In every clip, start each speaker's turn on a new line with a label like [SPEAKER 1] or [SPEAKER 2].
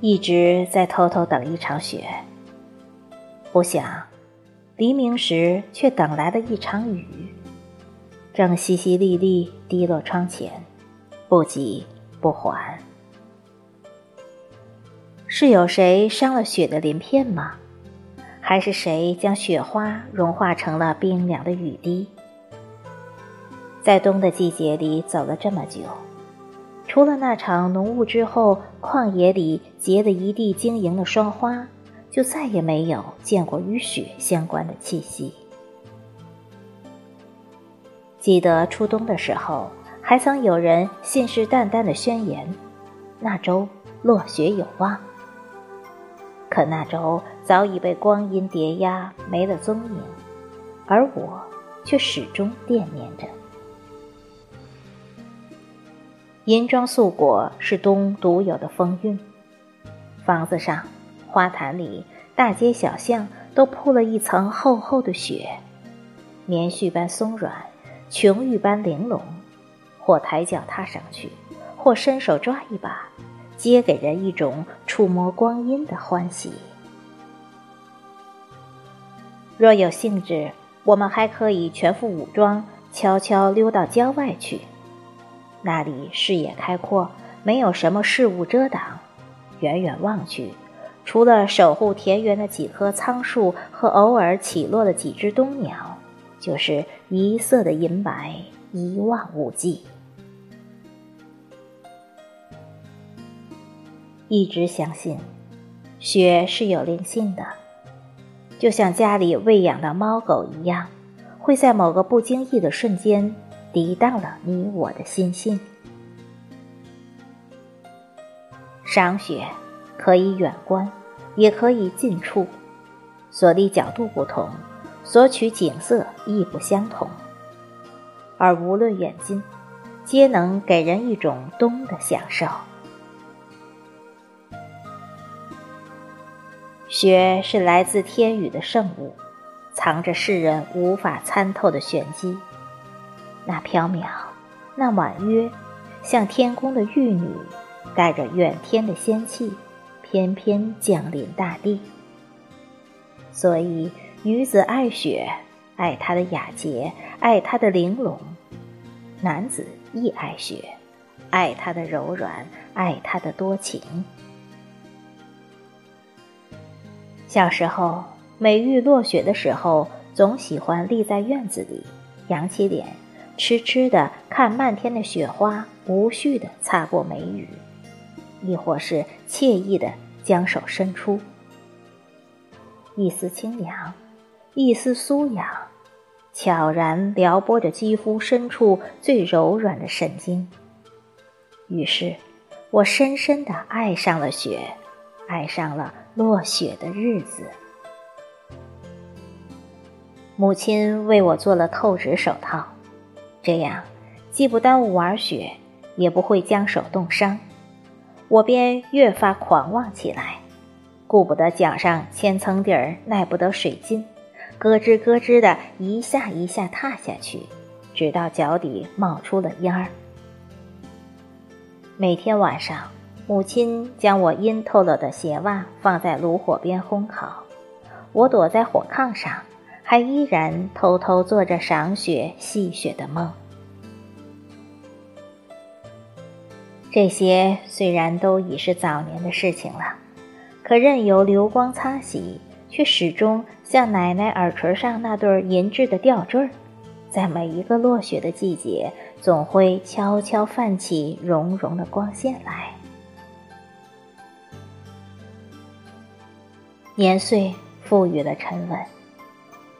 [SPEAKER 1] 一直在偷偷等一场雪，不想黎明时却等来了一场雨，正淅淅沥沥滴落窗前，不急不缓。是有谁伤了雪的鳞片吗？还是谁将雪花融化成了冰凉的雨滴？在冬的季节里走了这么久。除了那场浓雾之后，旷野里结了一地晶莹的霜花，就再也没有见过与雪相关的气息。记得初冬的时候，还曾有人信誓旦旦的宣言，那周落雪有望。可那周早已被光阴叠压，没了踪影，而我却始终惦念着。银装素裹是冬独有的风韵，房子上、花坛里、大街小巷都铺了一层厚厚的雪，棉絮般松软，琼玉般玲珑。或抬脚踏上去，或伸手抓一把，皆给人一种触摸光阴的欢喜。若有兴致，我们还可以全副武装，悄悄溜到郊外去。那里视野开阔，没有什么事物遮挡。远远望去，除了守护田园的几棵苍树和偶尔起落的几只冬鸟，就是一色的银白，一望无际。一直相信，雪是有灵性的，就像家里喂养的猫狗一样，会在某个不经意的瞬间。抵到了你我的心性。赏雪可以远观，也可以近处，所立角度不同，所取景色亦不相同。而无论远近，皆能给人一种冬的享受。雪是来自天宇的圣物，藏着世人无法参透的玄机。那缥缈，那婉约，像天宫的玉女，带着远天的仙气，翩翩降临大地。所以，女子爱雪，爱它的雅洁，爱它的玲珑；男子亦爱雪，爱它的柔软，爱它的多情。小时候，每遇落雪的时候，总喜欢立在院子里，扬起脸。痴痴的看漫天的雪花，无序的擦过眉宇，亦或是惬意的将手伸出，一丝清凉，一丝酥痒，悄然撩拨着肌肤深处最柔软的神经。于是，我深深的爱上了雪，爱上了落雪的日子。母亲为我做了透纸手套。这样，既不耽误玩雪，也不会将手冻伤，我便越发狂妄起来，顾不得脚上千层底儿耐不得水浸，咯吱咯吱的一下一下踏下去，直到脚底冒出了烟儿。每天晚上，母亲将我阴透了的鞋袜放在炉火边烘烤，我躲在火炕上。还依然偷偷做着赏雪、戏雪的梦。这些虽然都已是早年的事情了，可任由流光擦洗，却始终像奶奶耳垂上那对银质的吊坠儿，在每一个落雪的季节，总会悄悄泛起融融的光线来。年岁赋予了沉稳。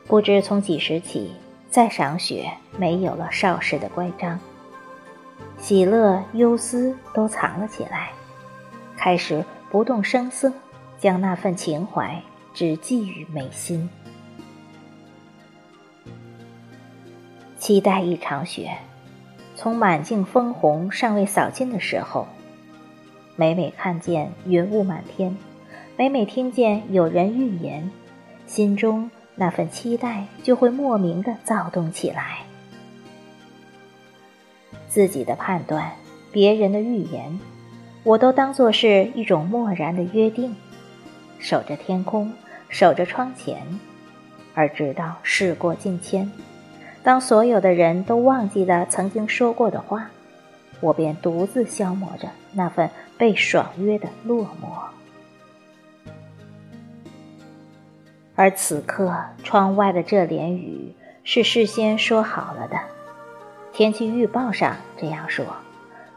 [SPEAKER 1] 不知从几时起，再赏雪没有了少时的乖张，喜乐忧思都藏了起来，开始不动声色，将那份情怀只寄予眉心。期待一场雪，从满径枫红尚未扫尽的时候，每每看见云雾满天，每每听见有人预言，心中。那份期待就会莫名的躁动起来。自己的判断，别人的预言，我都当作是一种漠然的约定，守着天空，守着窗前，而直到事过境迁，当所有的人都忘记了曾经说过的话，我便独自消磨着那份被爽约的落寞。而此刻，窗外的这连雨是事先说好了的，天气预报上这样说，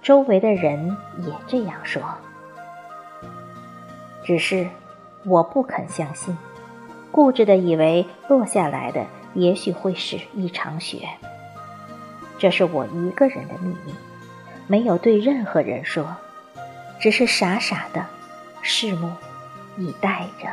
[SPEAKER 1] 周围的人也这样说。只是我不肯相信，固执的以为落下来的也许会是一场雪。这是我一个人的秘密，没有对任何人说，只是傻傻的拭目以待着。